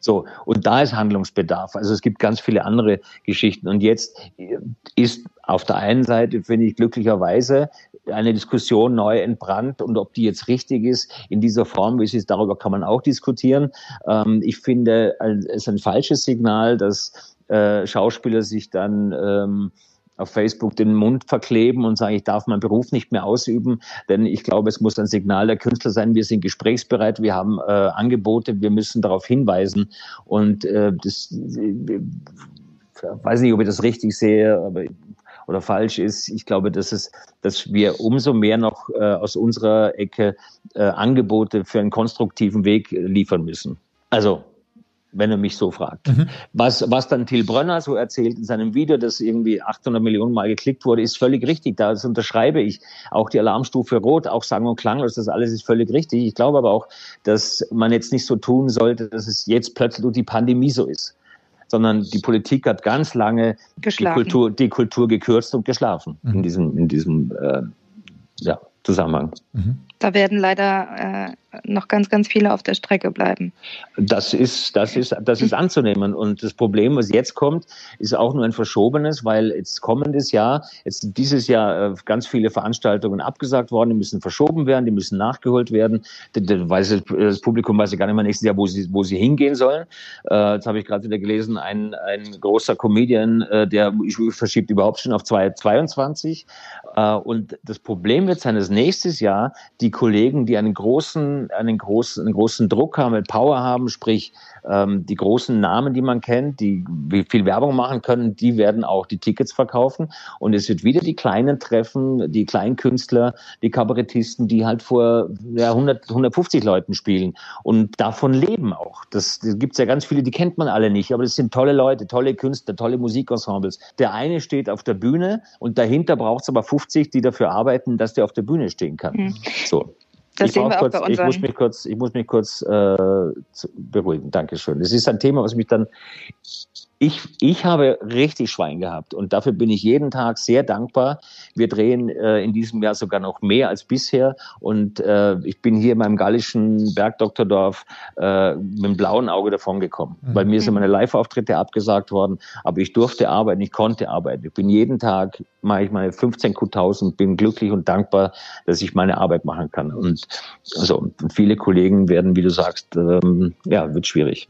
Speaker 6: So, und da ist Handlungsbedarf. Also es gibt ganz viele andere Geschichten. Und jetzt ist auf der einen Seite, finde ich glücklicherweise, eine Diskussion neu entbrannt und ob die jetzt richtig ist in dieser Form, wie es ist, darüber kann man auch diskutieren. Ähm, ich finde, es ist ein falsches Signal, dass äh, Schauspieler sich dann ähm, auf Facebook den Mund verkleben und sagen, ich darf meinen Beruf nicht mehr ausüben, denn ich glaube, es muss ein Signal der Künstler sein, wir sind gesprächsbereit, wir haben äh, Angebote, wir müssen darauf hinweisen und äh, das äh, weiß nicht, ob ich das richtig sehe, aber oder falsch ist. Ich glaube, dass es, dass wir umso mehr noch äh, aus unserer Ecke äh, Angebote für einen konstruktiven Weg liefern müssen. Also wenn er mich so fragt. Mhm. Was, was dann Till Brönner so erzählt in seinem Video, das irgendwie 800 Millionen Mal geklickt wurde, ist völlig richtig. Das unterschreibe ich. Auch die Alarmstufe Rot, auch Sang und Klanglos, das alles ist völlig richtig. Ich glaube aber auch, dass man jetzt nicht so tun sollte, dass es jetzt plötzlich durch die Pandemie so ist sondern die Politik hat ganz lange die Kultur, die Kultur gekürzt und geschlafen mhm. in diesem, in diesem äh, ja, Zusammenhang.
Speaker 4: Mhm. Da werden leider äh, noch ganz, ganz viele auf der Strecke bleiben.
Speaker 6: Das ist, das ist, das ist anzunehmen. Und das Problem, was jetzt kommt, ist auch nur ein verschobenes, weil jetzt kommendes Jahr, jetzt dieses Jahr äh, ganz viele Veranstaltungen abgesagt worden, die müssen verschoben werden, die müssen nachgeholt werden. Das Publikum weiß ja gar nicht mehr nächstes Jahr, wo sie, wo sie hingehen sollen. Äh, jetzt habe ich gerade wieder gelesen, ein, ein großer Comedian, äh, der verschiebt überhaupt schon auf 2022. Und das Problem wird sein, dass nächstes Jahr die Kollegen, die einen großen einen großen, einen großen Druck haben, mit Power haben, sprich ähm, die großen Namen, die man kennt, die viel Werbung machen können, die werden auch die Tickets verkaufen. Und es wird wieder die Kleinen treffen, die Kleinkünstler, die Kabarettisten, die halt vor ja, 100, 150 Leuten spielen und davon leben auch. Das, das gibt es ja ganz viele, die kennt man alle nicht, aber das sind tolle Leute, tolle Künstler, tolle Musikensembles. Der eine steht auf der Bühne und dahinter braucht es aber 50, die dafür arbeiten, dass der auf der Bühne stehen kann. Mhm. So. Das ich, sehen wir kurz, auch bei unseren... ich muss mich kurz, ich muss mich kurz äh, beruhigen. Dankeschön. Es ist ein Thema, was mich dann Ich, ich habe richtig Schwein gehabt und dafür bin ich jeden Tag sehr dankbar. Wir drehen äh, in diesem Jahr sogar noch mehr als bisher und äh, ich bin hier in meinem gallischen Bergdoktordorf äh, mit dem blauen Auge davon gekommen. Mhm. Bei mir sind meine Live-Auftritte abgesagt worden, aber ich durfte arbeiten, ich konnte arbeiten. Ich bin jeden Tag, mache ich meine 15 Q1000, bin glücklich und dankbar, dass ich meine Arbeit machen kann. Und also viele Kollegen werden, wie du sagst, ähm, ja, wird schwierig.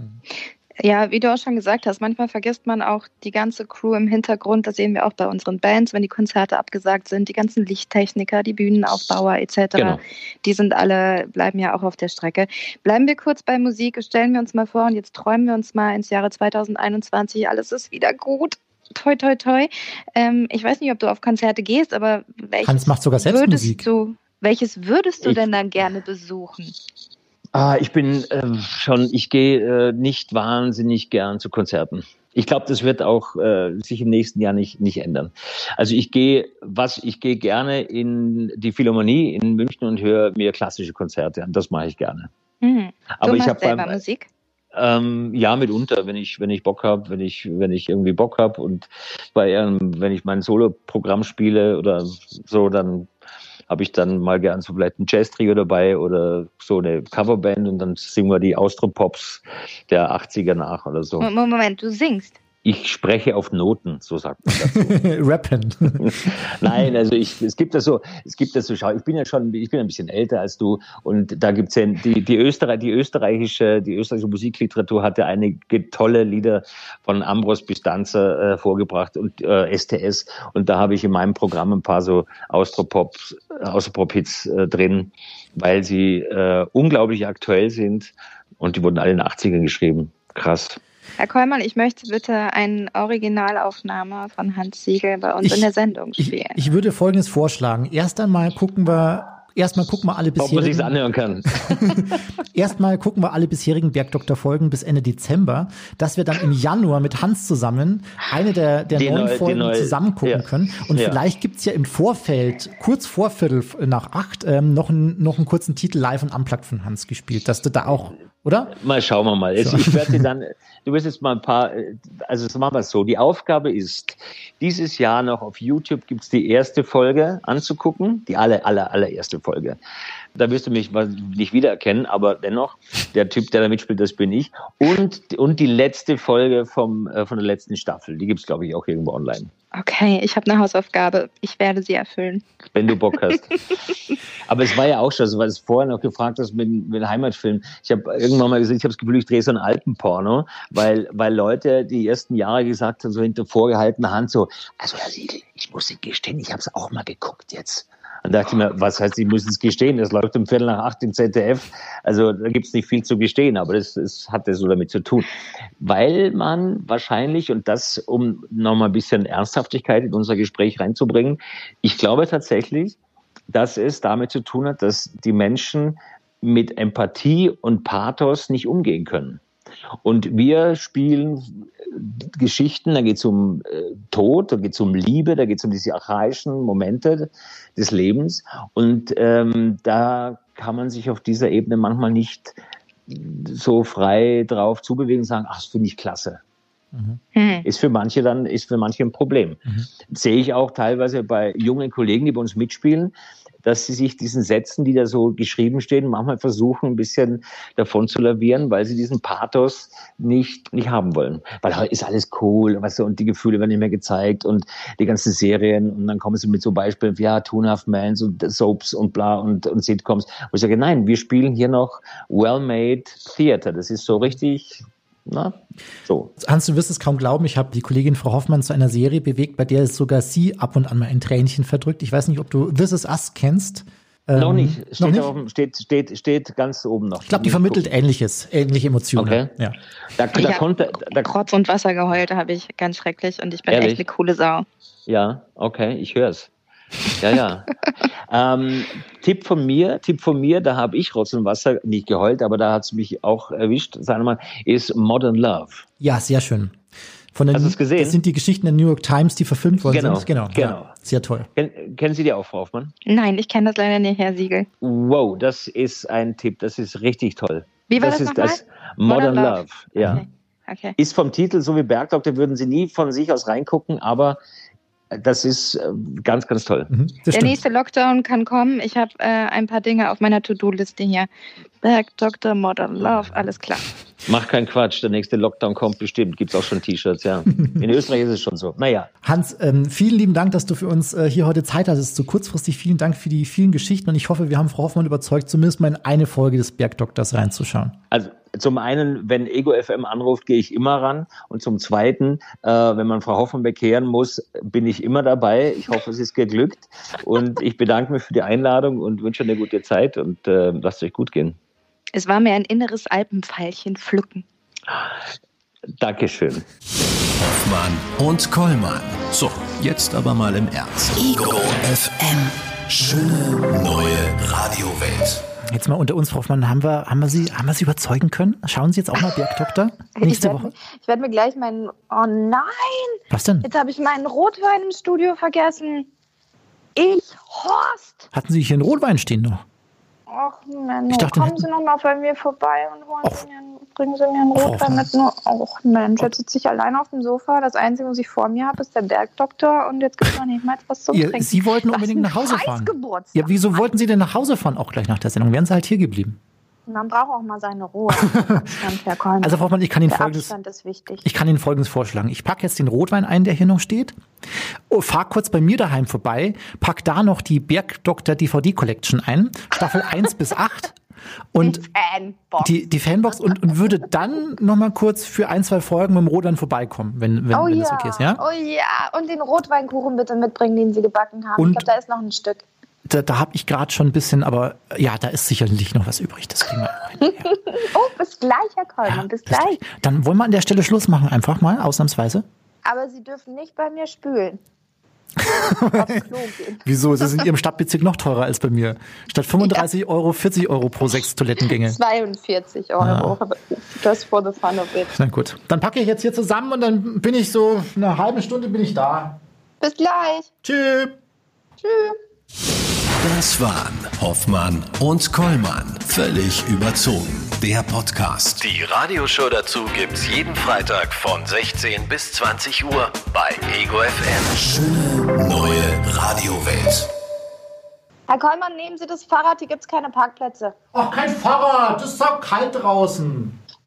Speaker 4: Ja, wie du auch schon gesagt hast, manchmal vergisst man auch die ganze Crew im Hintergrund. Das sehen wir auch bei unseren Bands, wenn die Konzerte abgesagt sind. Die ganzen Lichttechniker, die Bühnenaufbauer etc. Genau. Die sind alle, bleiben ja auch auf der Strecke. Bleiben wir kurz bei Musik, stellen wir uns mal vor und jetzt träumen wir uns mal ins Jahre 2021. Alles ist wieder gut. Toi, toi, toi. Ähm, ich weiß nicht, ob du auf Konzerte gehst, aber
Speaker 1: welches Hans macht sogar selbst Musik.
Speaker 4: Du, welches würdest du ich, denn dann gerne besuchen?
Speaker 6: Ah, ich bin äh, schon, ich gehe äh, nicht wahnsinnig gern zu Konzerten. Ich glaube, das wird auch äh, sich im nächsten Jahr nicht, nicht ändern. Also ich gehe, was ich gehe gerne in die Philharmonie in München und höre mir klassische Konzerte an. Das mache ich gerne.
Speaker 4: Mhm. Aber ich habe selber beim, Musik.
Speaker 6: Ähm, ja, mitunter, wenn ich wenn ich Bock habe, wenn ich wenn ich irgendwie Bock habe und bei ähm, wenn ich mein Solo-Programm spiele oder so, dann habe ich dann mal gern so vielleicht ein Jazz-Trio dabei oder so eine Coverband und dann singen wir die Austro-Pops der 80er nach oder so.
Speaker 4: Moment, du singst?
Speaker 6: Ich spreche auf Noten, so sagt man dazu.
Speaker 1: Rappen.
Speaker 6: Nein, also ich, es gibt das so, es gibt das so, schau, ich bin ja schon, ich bin ein bisschen älter als du und da gibt's ja, die, die, Österreich, die österreichische, die österreichische Musikliteratur hatte einige tolle Lieder von Ambros bis Danzer äh, vorgebracht und äh, STS und da habe ich in meinem Programm ein paar so Austropop, Austropop-Hits äh, drin, weil sie äh, unglaublich aktuell sind und die wurden alle in den 80ern geschrieben. Krass.
Speaker 4: Herr Kollmann, ich möchte bitte eine Originalaufnahme von Hans Siegel bei uns ich, in der Sendung spielen.
Speaker 1: Ich, ich würde Folgendes vorschlagen. Erst einmal gucken wir Erstmal gucken wir alle bisherigen. Ob man
Speaker 6: anhören kann.
Speaker 1: Erstmal gucken wir alle bisherigen Bergdoktor-Folgen bis Ende Dezember, dass wir dann im Januar mit Hans zusammen eine der, der neuen neue, Folgen neue, zusammen gucken ja. können. Und ja. vielleicht gibt's ja im Vorfeld, kurz vor Viertel nach acht, ähm, noch, einen, noch einen kurzen Titel live und unplugged von Hans gespielt, dass du da auch oder?
Speaker 6: Mal schauen wir mal. Jetzt, ich werde dann, du wirst jetzt mal ein paar, also das machen wir so. Die Aufgabe ist, dieses Jahr noch auf YouTube gibt's die erste Folge anzugucken, die aller, aller, allererste Folge. Da wirst du mich nicht wiedererkennen, aber dennoch, der Typ, der da mitspielt, das bin ich. Und, und die letzte Folge vom, äh, von der letzten Staffel, die gibt's glaube ich, auch irgendwo online.
Speaker 4: Okay, ich habe eine Hausaufgabe. Ich werde sie erfüllen.
Speaker 6: Wenn du Bock hast. aber es war ja auch schon so, weil du es vorher noch gefragt hast mit, mit Heimatfilm. Ich habe irgendwann mal gesagt, ich habe das Gefühl, ich drehe so ein Alpenporno, weil, weil Leute die ersten Jahre gesagt haben, so hinter vorgehaltener Hand so, also Herr Siegel, ich muss Ihnen gestehen, ich habe es auch mal geguckt jetzt. Dann dachte ich mir, was heißt, ich muss es gestehen? Das läuft um Viertel nach acht im ZDF. Also da gibt's nicht viel zu gestehen, aber das, das hat ja so damit zu tun. Weil man wahrscheinlich, und das, um nochmal ein bisschen Ernsthaftigkeit in unser Gespräch reinzubringen, ich glaube tatsächlich, dass es damit zu tun hat, dass die Menschen mit Empathie und Pathos nicht umgehen können. Und wir spielen Geschichten, da geht es um äh, Tod, da geht es um Liebe, da geht es um diese archaischen Momente des Lebens. Und ähm, da kann man sich auf dieser Ebene manchmal nicht so frei drauf zubewegen und sagen, ach, das finde ich klasse. Mhm. Ist für manche dann, ist für manche ein Problem. Mhm. Sehe ich auch teilweise bei jungen Kollegen, die bei uns mitspielen, dass sie sich diesen Sätzen, die da so geschrieben stehen, manchmal versuchen, ein bisschen davon zu lavieren, weil sie diesen Pathos nicht, nicht haben wollen. Weil ist alles cool, weißt du, und die Gefühle werden nicht mehr gezeigt und die ganzen Serien und dann kommen sie mit so Beispielen wie, ja, Two and Half Mans und Soaps und bla und, und Sitcoms. Wo ich sage, nein, wir spielen hier noch well-made Theater. Das ist so richtig na, so.
Speaker 1: Hans, du wirst es kaum glauben, ich habe die Kollegin Frau Hoffmann zu einer Serie bewegt, bei der es sogar sie ab und an mal ein Tränchen verdrückt. Ich weiß nicht, ob du This Is Us kennst.
Speaker 6: Ähm, noch nicht. Steht, noch nicht? Oben, steht, steht, steht ganz oben noch.
Speaker 1: Ich glaube, die vermittelt gucken. Ähnliches, ähnliche Emotionen.
Speaker 6: Okay. Ja. Da, da
Speaker 4: ich konnte, da, Rotz und Wasser geheult habe ich ganz schrecklich und ich bin Ehrlich? echt eine coole Sau.
Speaker 6: Ja, okay, ich höre es. Ja, ja. ähm, Tipp von mir, Tipp von mir, da habe ich Rotz und Wasser nicht geheult, aber da hat es mich auch erwischt, sagen wir mal, ist Modern Love.
Speaker 1: Ja, sehr schön.
Speaker 6: Von den, Hast du es gesehen?
Speaker 1: Das sind die Geschichten der New York Times, die verfilmt worden
Speaker 6: genau,
Speaker 1: sind.
Speaker 6: Genau, genau.
Speaker 1: Ja, sehr toll.
Speaker 6: Ken, kennen Sie die auch, Frau Hoffmann?
Speaker 4: Nein, ich kenne das leider nicht, Herr Siegel.
Speaker 6: Wow, das ist ein Tipp, das ist richtig toll.
Speaker 4: Wie war
Speaker 6: das?
Speaker 4: Das
Speaker 6: ist das Modern, Modern Love. Love. ja. Okay.
Speaker 4: okay.
Speaker 6: Ist vom Titel so wie Bergdoktor, würden sie nie von sich aus reingucken, aber das ist äh, ganz, ganz toll.
Speaker 1: Mhm,
Speaker 4: Der
Speaker 1: stimmt.
Speaker 4: nächste Lockdown kann kommen. Ich habe äh, ein paar Dinge auf meiner To-Do-Liste hier. Berg, Dr. Modern Love, alles klar.
Speaker 6: Mach keinen Quatsch, der nächste Lockdown kommt bestimmt. Gibt's auch schon T-Shirts, ja. In Österreich ist es schon so. Naja,
Speaker 1: Hans, ähm, vielen lieben Dank, dass du für uns äh, hier heute Zeit hattest. So kurzfristig vielen Dank für die vielen Geschichten und ich hoffe, wir haben Frau Hoffmann überzeugt, zumindest mal in eine Folge des Bergdoktors reinzuschauen.
Speaker 6: also zum einen, wenn Ego FM anruft, gehe ich immer ran. Und zum zweiten, äh, wenn man Frau Hoffmann bekehren muss, bin ich immer dabei. Ich hoffe, es ist geglückt. Und ich bedanke mich für die Einladung und wünsche eine gute Zeit und äh, lasst euch gut gehen.
Speaker 4: Es war mir ein inneres Alpenpfeilchen pflücken.
Speaker 6: Dankeschön.
Speaker 3: Hoffmann und Kollmann. So, jetzt aber mal im Ernst. Ego FM. Schöne neue Radiowelt.
Speaker 1: Jetzt mal unter uns, Frau Hoffmann, haben wir, haben wir, Sie, haben wir Sie überzeugen können? Schauen Sie jetzt auch mal Bergdoktor nächste
Speaker 4: ich
Speaker 1: Woche?
Speaker 4: werd, Ich werde mir gleich meinen. Oh nein!
Speaker 1: Was denn?
Speaker 4: Jetzt habe ich meinen Rotwein im Studio vergessen. Ich, Horst!
Speaker 1: Hatten Sie hier einen Rotwein stehen noch?
Speaker 4: Ach Menno,
Speaker 1: Ich dachte,
Speaker 4: kommen Sie noch mal bei mir vorbei und holen. Sie mir, einen- bringen Sie mir einen Rotwein mit. Nur, ach Mensch, jetzt sitze ich allein auf dem Sofa. Das Einzige, was ich vor mir habe, ist der Bergdoktor und jetzt gibt es noch nicht mal was zum Trinken.
Speaker 1: Sie wollten unbedingt nach Hause fahren. Ja, wieso wollten Sie denn nach Hause fahren, auch gleich nach der Sendung? Wären Sie halt hier geblieben?
Speaker 4: Man braucht auch mal seine Ruhe.
Speaker 1: Also, Frau Hoffmann, ich kann Ihnen folgendes, ich kann Ihnen folgendes vorschlagen. Ich packe jetzt den Rotwein ein, der hier noch steht. Oh, fahr kurz bei mir daheim vorbei, pack da noch die Bergdoktor DVD Collection ein, Staffel 1 bis 8. Und
Speaker 4: Fanbox.
Speaker 1: die, die Fanbox und, und würde dann noch mal kurz für ein, zwei Folgen mit dem Rotwein vorbeikommen, wenn, wenn,
Speaker 4: oh
Speaker 1: wenn
Speaker 4: ja,
Speaker 1: das okay ist, ja?
Speaker 4: oh ja. Und den Rotweinkuchen bitte mitbringen, den Sie gebacken haben.
Speaker 1: Und-
Speaker 4: ich glaube, da ist noch ein Stück.
Speaker 1: Da, da habe ich gerade schon ein bisschen, aber ja, da ist sicherlich noch was übrig. Das kriegen wir. Ja.
Speaker 4: Oh, bis gleich, Herr Kollmann, bis
Speaker 1: Das-
Speaker 4: gleich.
Speaker 1: Dann wollen wir an der Stelle Schluss machen, einfach mal, ausnahmsweise.
Speaker 4: Aber Sie dürfen nicht bei mir spülen.
Speaker 1: Wieso? Sie sind in Ihrem Stadtbezirk noch teurer als bei mir. Statt 35 Euro 40 Euro pro sechs Toilettengänge.
Speaker 4: 42 Euro. Aber Just for the fun of it.
Speaker 1: Na gut. Dann packe ich jetzt hier zusammen und dann bin ich so, in einer halben Stunde bin ich da.
Speaker 4: Bis gleich.
Speaker 1: Tschüss.
Speaker 4: Tschüss.
Speaker 3: Das waren Hoffmann und Kollmann. Völlig überzogen. Der Podcast. Die Radioshow dazu gibt's jeden Freitag von 16 bis 20 Uhr bei Ego FM. Schöne neue Radiowelt.
Speaker 4: Herr Kollmann, nehmen Sie das Fahrrad, hier gibt es keine Parkplätze.
Speaker 1: Ach, kein Fahrrad. Das ist auch kalt draußen.